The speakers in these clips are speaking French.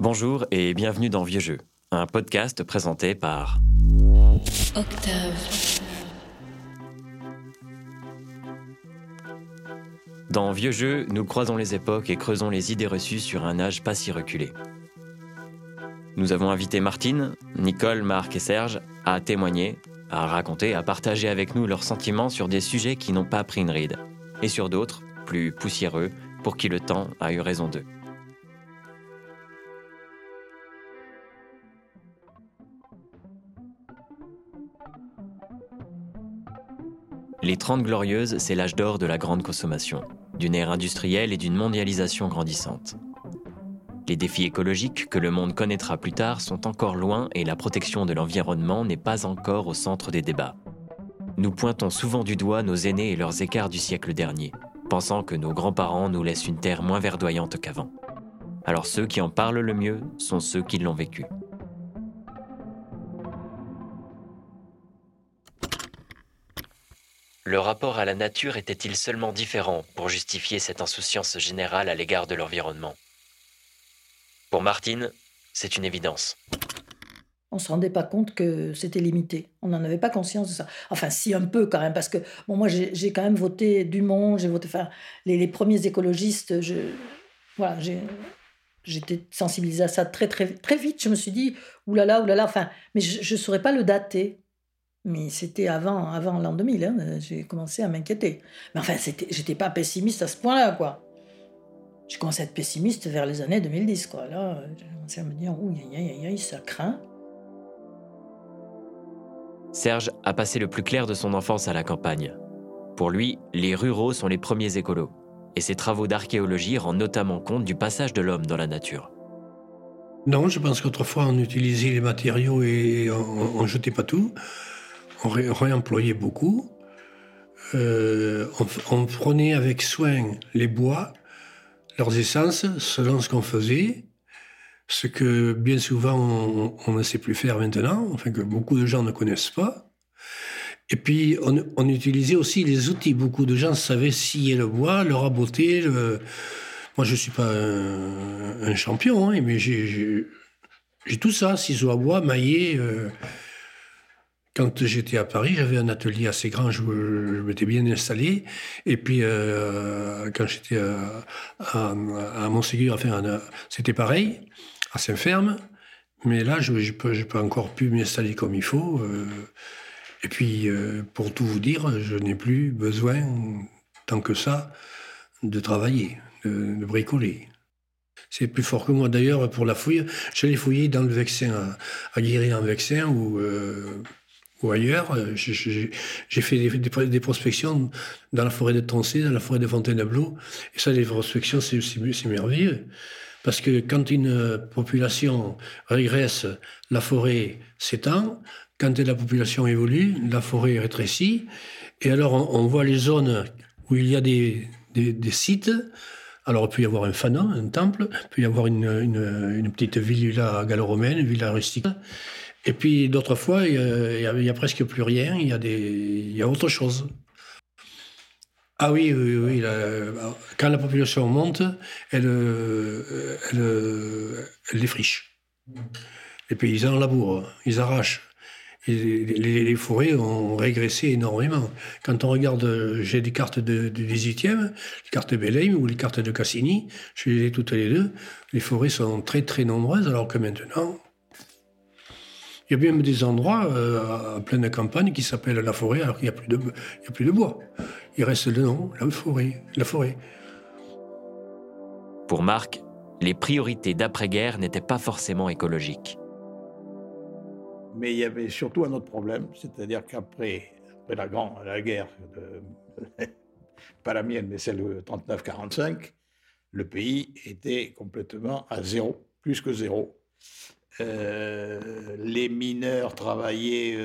Bonjour et bienvenue dans Vieux Jeux, un podcast présenté par Octave. Dans Vieux Jeux, nous croisons les époques et creusons les idées reçues sur un âge pas si reculé. Nous avons invité Martine, Nicole, Marc et Serge à témoigner, à raconter, à partager avec nous leurs sentiments sur des sujets qui n'ont pas pris une ride, et sur d'autres, plus poussiéreux, pour qui le temps a eu raison d'eux. Les Trente Glorieuses, c'est l'âge d'or de la grande consommation, d'une ère industrielle et d'une mondialisation grandissante. Les défis écologiques que le monde connaîtra plus tard sont encore loin et la protection de l'environnement n'est pas encore au centre des débats. Nous pointons souvent du doigt nos aînés et leurs écarts du siècle dernier, pensant que nos grands-parents nous laissent une terre moins verdoyante qu'avant. Alors ceux qui en parlent le mieux sont ceux qui l'ont vécu. Le rapport à la nature était-il seulement différent pour justifier cette insouciance générale à l'égard de l'environnement? Pour Martine, c'est une évidence. On ne se rendait pas compte que c'était limité. On n'en avait pas conscience de ça. Enfin, si un peu quand même, parce que bon, moi j'ai quand même voté Dumont, j'ai voté, enfin, les, premiers écologistes, voilà, j'étais sensibilisée à ça très très très vite. Je me suis dit, oulala, oulala, enfin, mais je ne saurais pas le dater. Mais c'était avant, avant l'an 2000, hein, j'ai commencé à m'inquiéter. Mais enfin, j'étais pas pessimiste à ce point-là, quoi. J'ai commencé à être pessimiste vers les années 2010, quoi. Là, j'ai commencé à me dire, ouh, ça craint. Serge a passé le plus clair de son enfance à la campagne. Pour lui, les ruraux sont les premiers écolos, et ses travaux d'archéologie rendent notamment compte du passage de l'homme dans la nature. Non, je pense qu'autrefois on utilisait les matériaux et on ne jetait pas tout on réemployait beaucoup. Euh, on, prenait avec soin les bois, leurs essences, selon ce qu'on faisait, ce que bien souvent on, ne sait plus faire maintenant, enfin que beaucoup de gens ne connaissent pas. Et puis on, utilisait aussi les outils. Beaucoup de gens savaient scier le bois, le raboter. Moi je ne suis pas un, champion, hein, mais j'ai tout ça, ciseaux à bois, maillé. Euh, quand j'étais à Paris, j'avais un atelier assez grand, je, m'étais bien installé. Et puis, euh, quand j'étais à, à, Montségur, enfin, c'était pareil, à Saint-Ferme. Mais là, je n'ai pas, encore pu m'installer comme il faut. Euh. et puis, euh, pour tout vous dire, je n'ai plus besoin, tant que ça, de travailler, de, bricoler. C'est plus fort que moi. D'ailleurs, pour la fouille, j'allais fouiller dans le Vexin, à, à Guéry-en-Vexin, où ou ailleurs. Euh, j'ai fait des, prospections dans la forêt de Troncé, dans la forêt de Fontainebleau. Et ça, les prospections, c'est merveilleux. Parce que quand une population régresse, la forêt s'étend. Quand la population évolue, la forêt rétrécit. Et alors, on, voit les zones où il y a des, sites. Alors, il peut y avoir un fanon, un temple, il peut y avoir une, une petite villa gallo-romaine, une villa rustique. Et puis d'autres fois, il n'y a, presque plus rien, il y, a y a autre chose. Ah oui, oui, oui. quand la population monte, elle, elle, elle défriche. Les paysans labourent, ils arrachent. les, forêts ont régressé énormément. Quand on regarde, j'ai des cartes de, du 18e, les cartes de Belém ou les cartes de Cassini, je les ai toutes les deux, les forêts sont très très nombreuses, alors que maintenant, il y a bien des endroits euh, en pleine campagne qui s'appellent la forêt alors qu'il n'y a, plus de, a plus de bois. Il reste le nom, la forêt. La forêt. Pour Marc, les priorités d'après-guerre n'étaient pas forcément écologiques. Mais il y avait surtout un autre problème, c'est-à-dire qu'après la, grande, la guerre, pas la mienne, mais celle de 39-45, le pays était complètement à zéro, plus que zéro. Euh, les mineurs travaillaient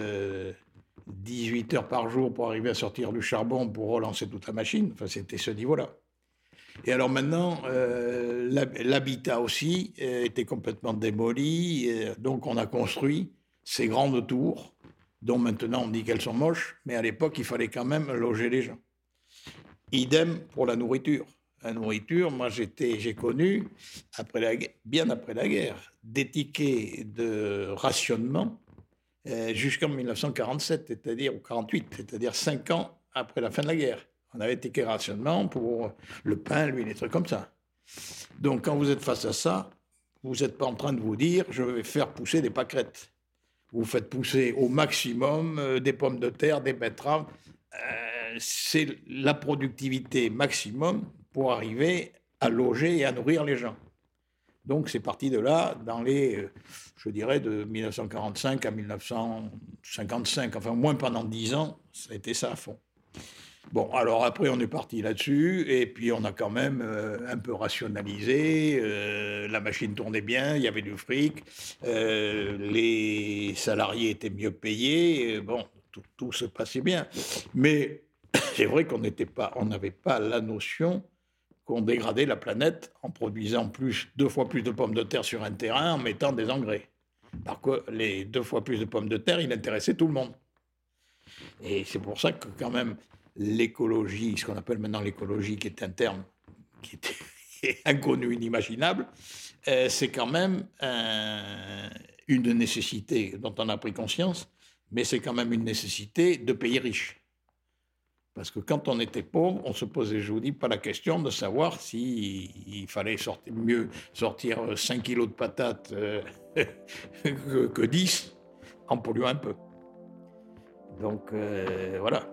18 euh, heures par jour pour arriver à sortir du charbon pour relancer toute la machine. Enfin, c'était ce niveau-là. Et alors maintenant, euh, l'habitat aussi était complètement démoli. donc on a construit ces grandes tours, dont maintenant on dit qu'elles sont moches, mais à l'époque, il fallait quand même loger les gens. Idem pour la nourriture. La nourriture, moi j'étais, j'ai connu, bien après la guerre, des tickets de rationnement euh, jusqu'en 1947, c'est-à-dire, ou 48, c'est-à-dire cinq ans après la fin de la guerre. On avait ticket rationnement pour le pain, l'huile, des trucs comme ça. Donc quand vous êtes face à ça, vous n'êtes pas en train de vous dire je vais faire pousser des pâquerettes. Vous faites pousser au maximum euh, des pommes de terre, des betteraves. Euh, c'est la productivité maximum pour arriver à loger et à nourrir les gens. Donc c'est parti de là, dans les, euh, je dirais, de 1945 à 1955, enfin moins pendant dix ans, ça a été ça à fond. Bon, alors après, on est parti là-dessus, et puis on a quand même euh, un peu rationalisé. Euh, la machine tournait bien, il y avait du fric, les salariés étaient mieux payés, bon, tout, tout se passait bien. Mais c'est vrai qu'on n'était pas, n'avait pas la notion qu'on dégradait la planète en produisant plus, deux fois plus de pommes de terre sur un terrain en mettant des engrais. Parce que les deux fois plus de pommes de terre, il intéressait tout le monde. Et c'est pour ça que quand même l'écologie, ce qu'on appelle maintenant l'écologie, qui est un terme qui est inconnu, inimaginable, euh, c'est quand même une nécessité dont on a pris conscience, mais c'est quand même une nécessité de pays riches. Parce que quand on était pauvre, on se posait, je vous dis, pas la question de savoir s'il il fallait sortir, mieux sortir 5 kilos de patates euh, que, 10 en polluant un peu. Donc euh, voilà.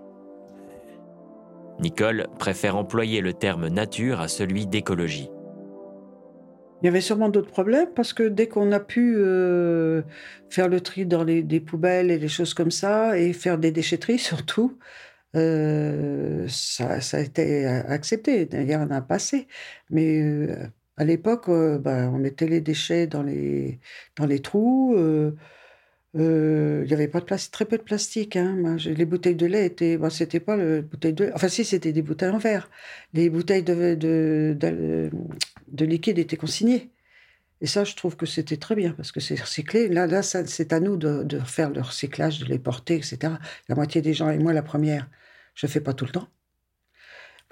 Nicole préfère employer le terme nature à celui d'écologie. Il y avait sûrement d'autres problèmes parce que dès qu'on a pu euh, faire le tri dans les des poubelles et les choses comme ça, et faire des déchetteries surtout, euh, ça, ça, a été accepté. D'ailleurs, on a passé. Mais euh, à l'époque, euh, bah, on mettait les déchets dans les, dans les trous. Il n'y avait pas de plastique, très peu de plastique. Hein. les bouteilles de lait étaient. Bon, c'était pas le bouteille de Enfin, si, c'était des bouteilles en verre. Les bouteilles de, de, de, de liquide étaient consignées. Et ça, je trouve que c'était très bien parce que c'est recyclé. Là, là c'est à nous de, faire le recyclage, de les porter, etc. La moitié des gens, et moi la première, je ne fais pas tout le temps.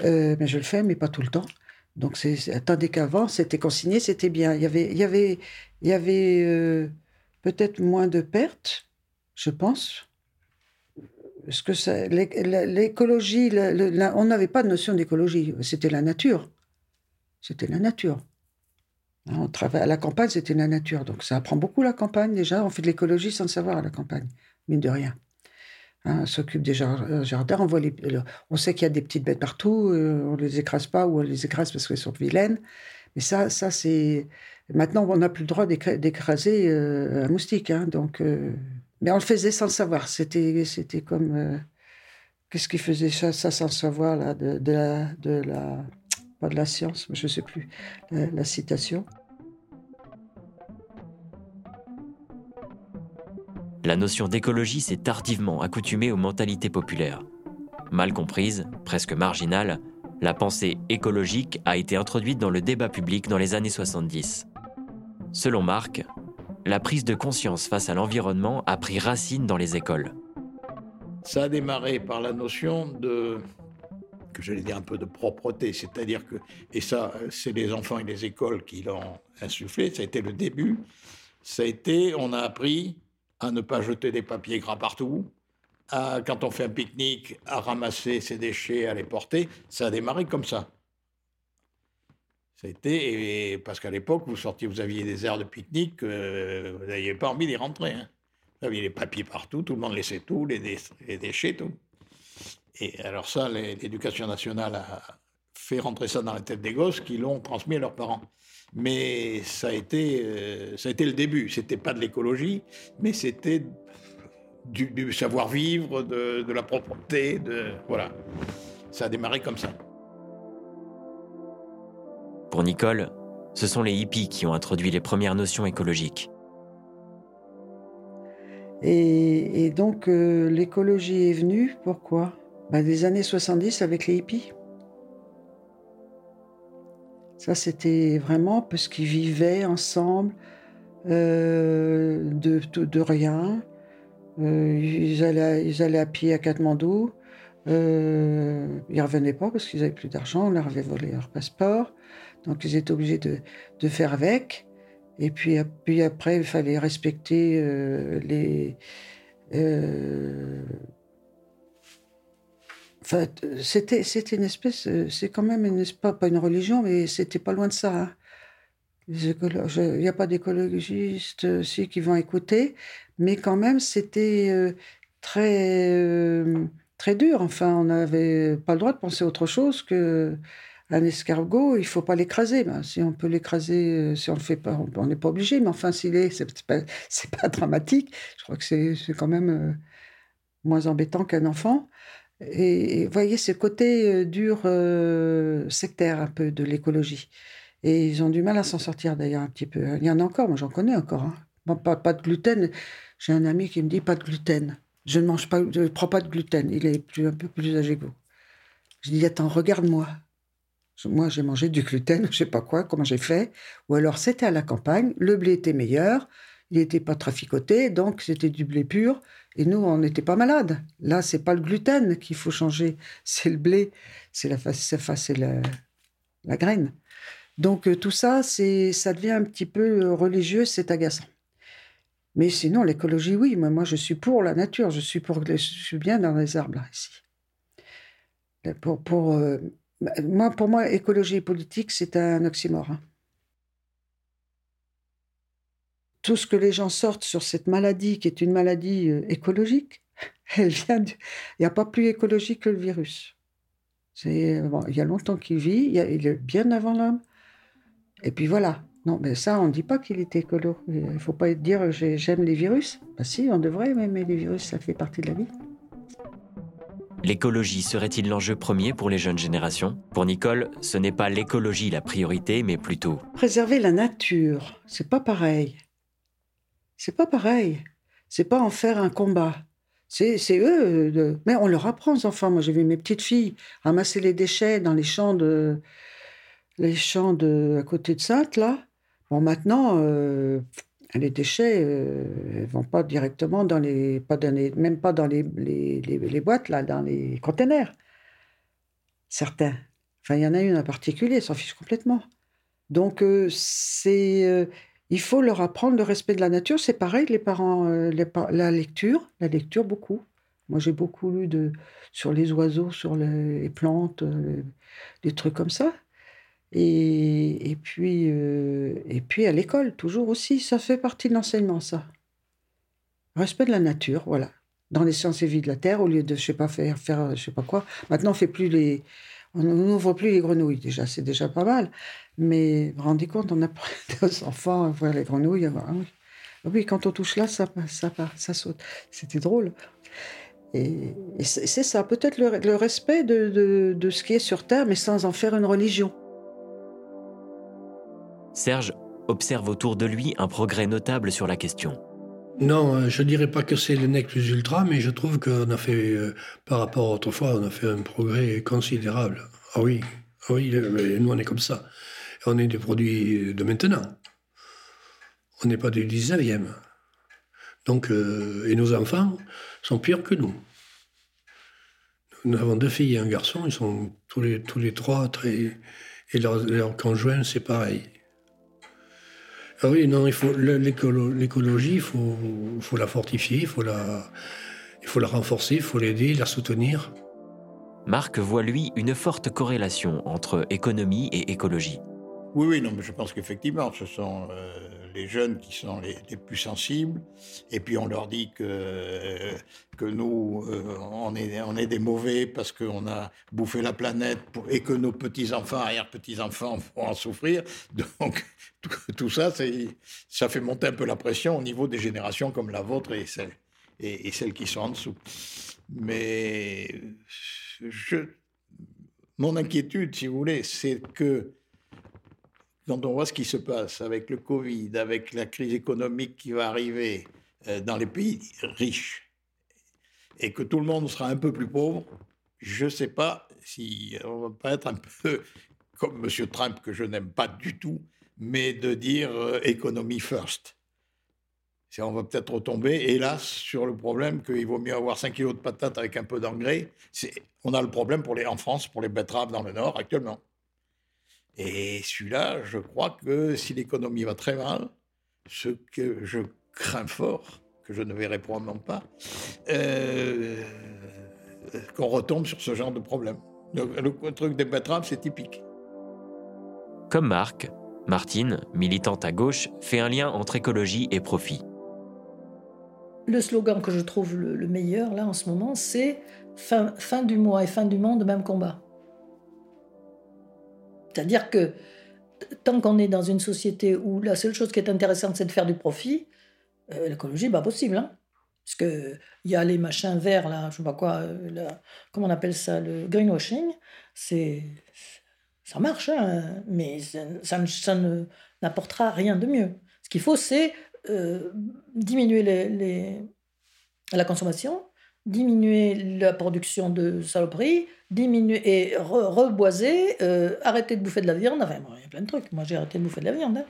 Euh, mais je le fais, mais pas tout le temps. Donc, c'est, tandis qu'avant, c'était consigné, c'était bien. Il y avait, il y avait, il y avait euh, peut-être moins de pertes, je pense. Parce que l'écologie, on n'avait pas de notion d'écologie. C'était la nature. C'était la nature. On travaille à la campagne, c'était la nature. Donc ça apprend beaucoup la campagne déjà. On fait de l'écologie sans le savoir à la campagne, mine de rien. Hein, s'occupe des euh, jardins, on, voit les, on sait qu'il y a des petites bêtes partout, euh, on les écrase pas ou on les écrase parce qu'elles sont vilaines. Mais ça, ça c'est. Maintenant, on n'a plus le droit d'écraser euh, un moustique. Hein, donc, Mais on le faisait sans le savoir. C'était, comme. Qu'est-ce qui faisait ça, ça sans le savoir, là, de, de, la. Pas de la science, je ne sais plus, la citation. La notion d'écologie s'est tardivement accoutumée aux mentalités populaires. Mal comprise, presque marginale, la pensée écologique a été introduite dans le débat public dans les années 70. Selon Marc, la prise de conscience face à l'environnement a pris racine dans les écoles. Ça a démarré par la notion de, que j'allais dire un peu de propreté, c'est-à-dire que, et ça, c'est les enfants et les écoles qui l'ont insufflé, ça a été le début, ça a été, on a appris à ne pas jeter des papiers gras partout, quand on fait un pique-nique, à ramasser ses déchets, à les porter. Ça a démarré comme ça. Été, parce qu'à l'époque, vous sortiez, vous aviez des aires de pique-nique, vous n'aviez pas envie d'y rentrer. Hein. Vous aviez les papiers partout, tout le monde laissait tout, les, les déchets, tout. Et alors ça, l'éducation nationale a fait rentrer ça dans la tête des gosses qui l'ont transmis à leurs parents. Mais ça a été, euh, ça a été le début. C'était pas de l'écologie, mais c'était du, savoir-vivre, de, la propreté, de voilà. Ça a démarré comme ça. Pour Nicole, ce sont les hippies qui ont introduit les premières notions écologiques. Et, donc euh, l'écologie est venue, pourquoi? Ben, Des années 70 avec les hippies. Ça, c'était vraiment parce qu'ils vivaient ensemble euh, de, rien. Euh, ils, allaient, ils allaient à pied à Katmandou. Euh, ils revenaient pas parce qu'ils n'avaient plus d'argent, on leur avait volé leur passeport. Donc ils étaient obligés de, faire avec. Et puis, puis, après, il fallait respecter euh, les. Euh, c'était, c'était une espèce. C'est quand même une, pas, pas une religion, mais c'était pas loin de ça. Hein. Il n'y a pas d'écologistes si, qui vont écouter, mais quand même, c'était très très dur. Enfin, on n'avait pas le droit de penser autre chose que un escargot, il faut pas l'écraser. Ben, si on peut l'écraser, euh, si on le fait pas, on n'est pas obligé. Mais enfin, s'il est, c'est pas, pas dramatique. Je crois que c'est quand même euh, moins embêtant qu'un enfant. Et, vous voyez ce côté euh, dur, sectaire un peu de l'écologie. Et ils ont du mal à s'en sortir d'ailleurs un petit peu. Il y en a encore, moi j'en connais encore. Hein. pas, pas de gluten. J'ai un ami qui me dit pas de gluten. Je ne mange pas, je prends pas de gluten. Il est plus, un peu plus âgé que vous. Je dis, attends, regarde-moi. Moi, j'ai mangé du gluten, je sais pas quoi, comment j'ai fait. Ou alors, c'était à la campagne, le blé était meilleur, il n'était pas traficoté, donc c'était du blé pur. Et nous, on n'était pas malades. Là, c'est pas le gluten qu'il faut changer, c'est le blé, c'est la, la, la graine. Donc euh, tout ça, c'est, ça devient un petit peu euh, religieux, c'est agaçant. Mais sinon, l'écologie, oui. Moi, je suis pour la nature. Je suis, pour, je suis bien dans les arbres, là, ici. Pour, pour, euh, moi, pour moi, écologie et politique, c'est un oxymore. Hein. Tout ce que les gens sortent sur cette maladie, qui est une maladie euh, écologique, elle vient Il n'y a pas plus écologique que le virus. C'est, bon, il y a longtemps qu'il vit, il, il est bien avant l'homme. Et puis voilà. Non, mais ça, on ne dit pas qu'il est écolo. Il ne faut pas dire j'aime les virus. Ben si, on devrait aimer les virus, ça fait partie de la vie. L'écologie serait-il l'enjeu premier pour les jeunes générations? Pour Nicole, ce n'est pas l'écologie la priorité, mais plutôt préserver la nature. C'est pas pareil. C'est pas pareil. C'est pas en faire un combat. C'est eux. De... Mais on leur apprend aux enfants. Moi, j'ai vu mes petites filles ramasser les déchets dans les champs de les champs de à côté de Sainte là. Bon, maintenant, euh, les déchets ne euh, vont pas directement dans les, pas dans même pas dans les, les, les, boîtes, là, dans les containers. Certains. Enfin, il y en a une en particulier, s'en fiche complètement. Donc, euh, c'est, il faut leur apprendre le respect de la nature. C'est pareil, les parents, la lecture, la lecture beaucoup. Moi, j'ai beaucoup lu sur les oiseaux, sur les plantes, des trucs comme ça. Et, et puis, euh, et puis à l'école, toujours aussi, ça fait partie de l'enseignement, ça. Respect de la nature, voilà. Dans les sciences et vie de la Terre, au lieu de, je sais pas, faire, faire je sais pas quoi. Maintenant, on fait plus les, on n'ouvre plus les grenouilles, déjà, c'est déjà pas mal. Mais vous vous rendez compte, on apprend aux enfants à voir les grenouilles. Oui. Ah oui, quand on touche là, ça, ça, ça saute. C'était drôle. Et, c'est ça, peut-être le, respect de, de, ce qui est sur Terre, mais sans en faire une religion. Serge observe autour de lui un progrès notable sur la question. Non, euh, je ne dirais pas que c'est le nec plus ultra, mais je trouve qu'on a fait, euh, par rapport à autrefois, on a fait un progrès considérable. Ah oui, ah oui, nous on est comme ça. On est des produits de maintenant. On n'est pas du 19e. Donc, euh, et nos enfants sont pires que nous. Nous avons deux filles et un garçon, ils sont tous les, trois très. Et leurs leur conjoints, c'est pareil. Ah oui, non, il faut l'écologie, il faut, faut, la fortifier, il faut la, il faut la renforcer, il faut l'aider, la soutenir. Marc voit, lui, une forte corrélation entre économie et écologie. Oui, oui, non, mais je pense qu'effectivement, ce sont euh, les jeunes qui sont les, plus sensibles. Et puis on leur dit que, que nous, euh, on, est, on est des mauvais parce qu'on a bouffé la planète et que nos petits-enfants, arrière-petits-enfants vont en souffrir. Donc tout, ça, ça fait monter un peu la pression au niveau des générations comme la vôtre et celles, et celles qui sont en dessous. Mais je, mon inquiétude, si vous voulez, c'est que quand on voit ce qui se passe avec le Covid, avec la crise économique qui va arriver euh, dans les pays riches, et que tout le monde sera un peu plus pauvre, je ne sais pas si on va pas être un peu comme M. Trump, que je n'aime pas du tout, mais de dire euh, économie first. on va peut-être retomber, hélas, sur le problème qu'il vaut mieux avoir 5 kilos de patates avec un peu d'engrais. On a le problème pour les, en France pour les betteraves dans le Nord actuellement. Et celui-là, je crois que si l'économie va très mal, ce que je crains fort, que je ne verrai probablement pas, euh, qu'on retombe sur ce genre de problème. Le, truc des betteraves, c'est typique. Comme Marc, Martine, militante à gauche, fait un lien entre écologie et profit. Le slogan que je trouve le, meilleur là en ce moment, c'est fin, fin du mois et fin du monde, même combat. C'est-à-dire que tant qu'on est dans une société où la seule chose qui est intéressante, c'est de faire du profit, euh, l'écologie, pas possible. Hein parce qu'il y a les machins verts, là, je sais pas quoi, euh, comment on appelle ça, le greenwashing, c'est, ça marche, hein, mais ça, ne, n'apportera rien de mieux. Ce qu'il faut, c'est euh, diminuer la consommation, diminuer la production de saloperies, diminuer et reboiser, euh, arrêter de bouffer de la viande. Enfin, il y a plein de trucs. Moi, j'ai arrêté de bouffer de la viande. Hein.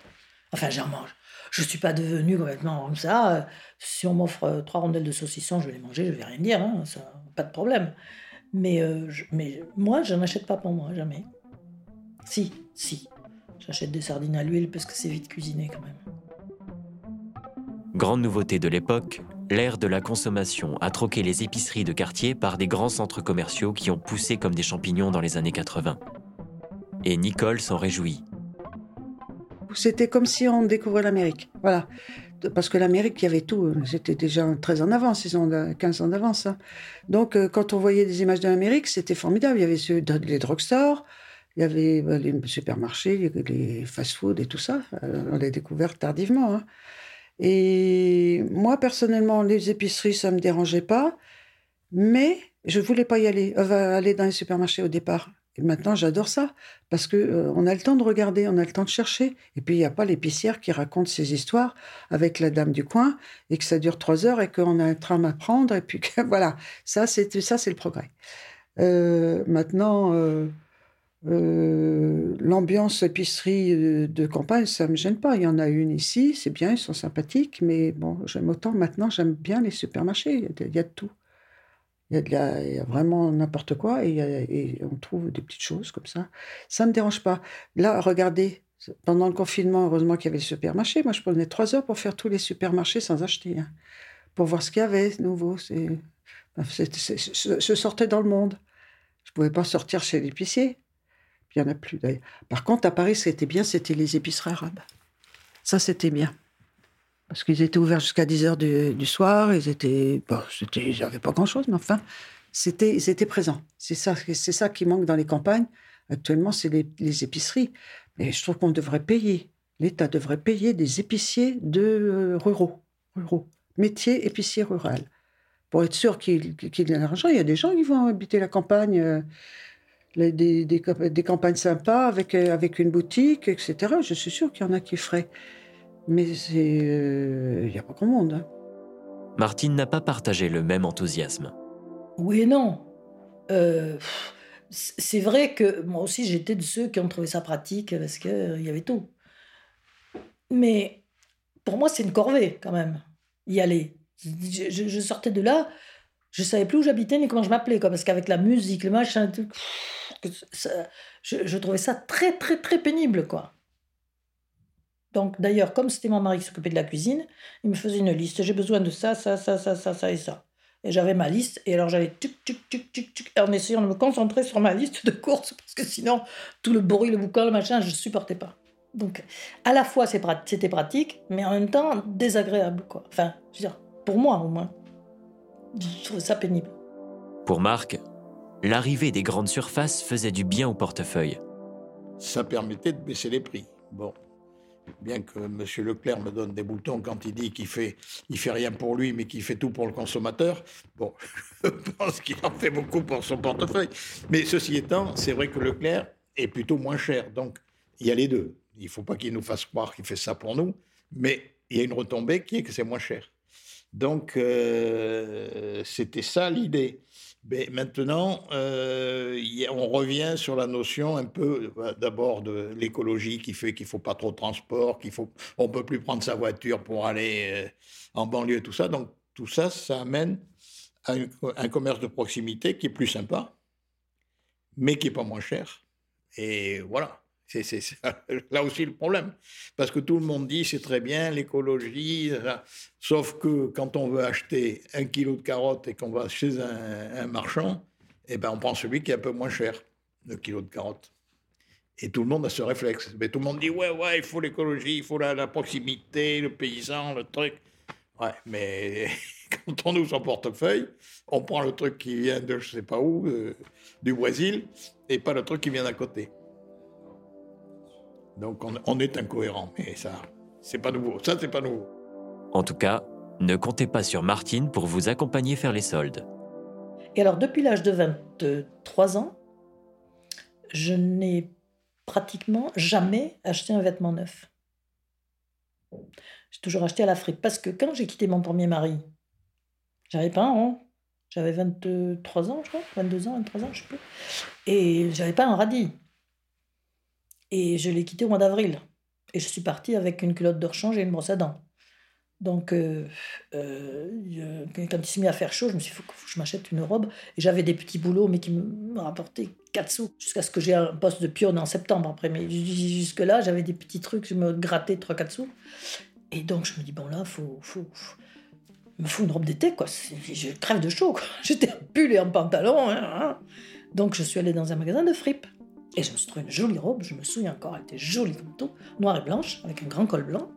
Enfin, j'en mange. Je ne suis pas devenu complètement comme ça. Si on m'offre euh, trois rondelles de saucisson, je vais les manger, je ne vais rien dire. Hein, pas de problème. Mais, mais moi, je n'achète pas pour moi, jamais. Si, si. J'achète des sardines à l'huile parce que c'est vite cuisiné quand même. Grande nouveauté de l'époque, l'ère de la consommation a troqué les épiceries de quartier par des grands centres commerciaux qui ont poussé comme des champignons dans les années 80. Et Nicole s'en réjouit. C'était comme si on découvrait l'Amérique. Voilà. Parce que l'Amérique, il y avait tout. C'était déjà très en avance, ils ont 15 ans d'avance. Hein. Donc, euh, quand on voyait des images de l'Amérique, c'était formidable. Il y avait les drugstores, il y avait bah, les supermarchés, les fast-food et tout ça. Euh, on l'a découvert tardivement. Hein. Et moi, personnellement, les épiceries, ça ne me dérangeait pas. Mais je voulais pas y aller, euh, aller dans les supermarchés au départ. Et maintenant, j'adore ça parce que euh, on a le temps de regarder, on a le temps de chercher. Et puis il n'y a pas l'épicière qui raconte ses histoires avec la dame du coin et que ça dure trois heures et qu'on a un tram à prendre et puis voilà, ça c'est ça c'est le progrès. Euh, maintenant, euh, l'ambiance épicerie euh, de campagne, ça me gêne pas. Il y en a une ici, c'est bien, ils sont sympathiques, mais bon, j'aime autant maintenant, j'aime bien les supermarchés. Il y a de, tout. Il y, a vraiment n'importe quoi et, on trouve des petites choses comme ça. Ça me dérange pas. Là, regardez, pendant le confinement, heureusement qu'il y avait les supermarchés. Moi, je prenais trois heures pour faire tous les supermarchés sans acheter, hein, pour voir ce qu'il y avait de nouveau. C'est, je sortais dans le monde. Je pouvais pas sortir chez l'épicier. Il n'y en a plus d'ailleurs. Par contre, à Paris, ce qui était bien, c'était les épiceries arabes. Ça, c'était bien. Parce qu'ils étaient ouverts jusqu'à 10 heures du, soir. Ils étaient. Bon, ils n'avaient pas grand-chose, mais enfin, c'était, ils étaient présents. C'est ça, c'est ça qui manque dans les campagnes. Actuellement, c'est les, épiceries. Mais je trouve qu'on devrait payer. L'État devrait payer des épiciers de euh, ruraux. ruraux. Métier épicier rural. Pour être sûr qu'il, y ait de l'argent, il y a des gens qui vont habiter la campagne. Euh, des, des, campagnes sympas avec, euh, avec une boutique, etc. Je suis sûr qu'il y en a qui feraient. Mais euh, il n'y a pas grand monde. Hein. Martine n'a pas partagé le même enthousiasme. Oui et non. Euh, c'est vrai que moi aussi j'étais de ceux qui ont trouvé ça pratique parce qu'il y avait tout. Mais pour moi c'est une corvée quand même, y aller. Je, sortais de là, je savais plus où j'habitais ni comment je m'appelais, parce qu'avec la musique, le machin, tout, je, trouvais ça très, très, très pénible, quoi. Donc, d'ailleurs, comme c'était mon mari qui s'occupait de la cuisine, il me faisait une liste. J'ai besoin de ça, ça, ça, ça, ça, ça et ça. Et j'avais ma liste, et alors j'allais tuc, tuc, tuc, tuc, tuc, en essayant de me concentrer sur ma liste de courses, parce que sinon, tout le bruit, le boucan, le machin, je ne supportais pas. Donc, à la fois, c'était pratique, mais en même temps, désagréable, quoi. Enfin, je veux dire, pour moi, au moins. Je trouvais ça pénible. Pour Marc, l'arrivée des grandes surfaces faisait du bien au portefeuille. Ça permettait de baisser les prix. Bon, bien que M. Leclerc me donne des boutons quand il dit qu'il fait, il fait rien pour lui, mais qu'il fait tout pour le consommateur. Bon, je pense qu'il en fait beaucoup pour son portefeuille. Mais ceci étant, c'est vrai que Leclerc est plutôt moins cher. Donc, il y a les deux. Il ne faut pas qu'il nous fasse croire qu'il fait ça pour nous, mais il y a une retombée qui est que c'est moins cher. Donc, euh, c'était ça l'idée. Mais maintenant, euh, on revient sur la notion un peu euh, d'abord de l'écologie qui fait qu'il faut pas trop de transport, qu'il faut, on peut plus prendre sa voiture pour aller euh, en banlieue, tout ça. Donc tout ça, ça amène à un commerce de proximité qui est plus sympa, mais qui est pas moins cher. Et voilà. C'est là aussi le problème. Parce que tout le monde dit c'est très bien l'écologie, sauf que quand on veut acheter un kilo de carottes et qu'on va chez un, marchand, eh ben on prend celui qui est un peu moins cher, le kilo de carottes. Et tout le monde a ce réflexe. Mais tout le monde dit ouais, ouais, il faut l'écologie, il faut la, proximité, le paysan, le truc. Ouais, mais quand on ouvre son portefeuille, on prend le truc qui vient de je sais pas où, euh, du Brésil, et pas le truc qui vient d'à côté. Donc on, est incohérent, mais ça, c'est pas nouveau. Ça, c'est pas nouveau. En tout cas, ne comptez pas sur Martine pour vous accompagner faire les soldes. Et alors, depuis l'âge de 23 ans, je n'ai pratiquement jamais acheté un vêtement neuf. J'ai toujours acheté à la fripe. Parce que quand j'ai quitté mon premier mari, j'avais pas un rond. J'avais 23 ans, je crois, 22 ans, 23 ans, je sais plus. Et j'avais pas un radis. Et je l'ai quitté au mois d'avril. Et je suis partie avec une culotte de rechange et une brosse à dents. Donc, euh, euh, quand il s'est mis à faire chaud, je me suis dit, il faut que je m'achète une robe. Et j'avais des petits boulots, mais qui me rapportaient 4 sous, jusqu'à ce que j'ai un poste de pionne en septembre après. Mais jusque-là, j'avais des petits trucs, je me grattais 3-4 sous. Et donc, je me dis, bon, là, il faut, faut, me faut une robe d'été, quoi. Je crève de chaud, quoi. J'étais en pull et en pantalon. Hein, hein. Donc, je suis allée dans un magasin de fripes. Et je me suis trouvé une jolie robe, je me souviens encore, elle était jolie comme tout, noire et blanche, avec un grand col blanc.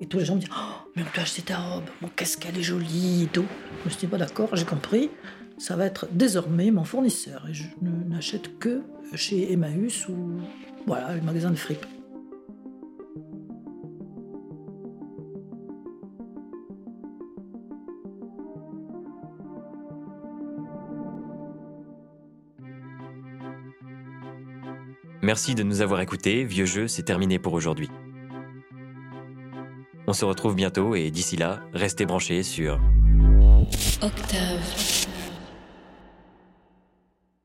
Et tous les gens me disent Oh, mais on peut acheter ta robe, bon, qu'est-ce est jolie et tout. Je me suis dit Pas d'accord, j'ai compris, ça va être désormais mon fournisseur. Et je n'achète que chez Emmaüs ou voilà, le magasin de fripe. Merci de nous avoir écoutés. Vieux jeu, c'est terminé pour aujourd'hui. On se retrouve bientôt et d'ici là, restez branchés sur Octave.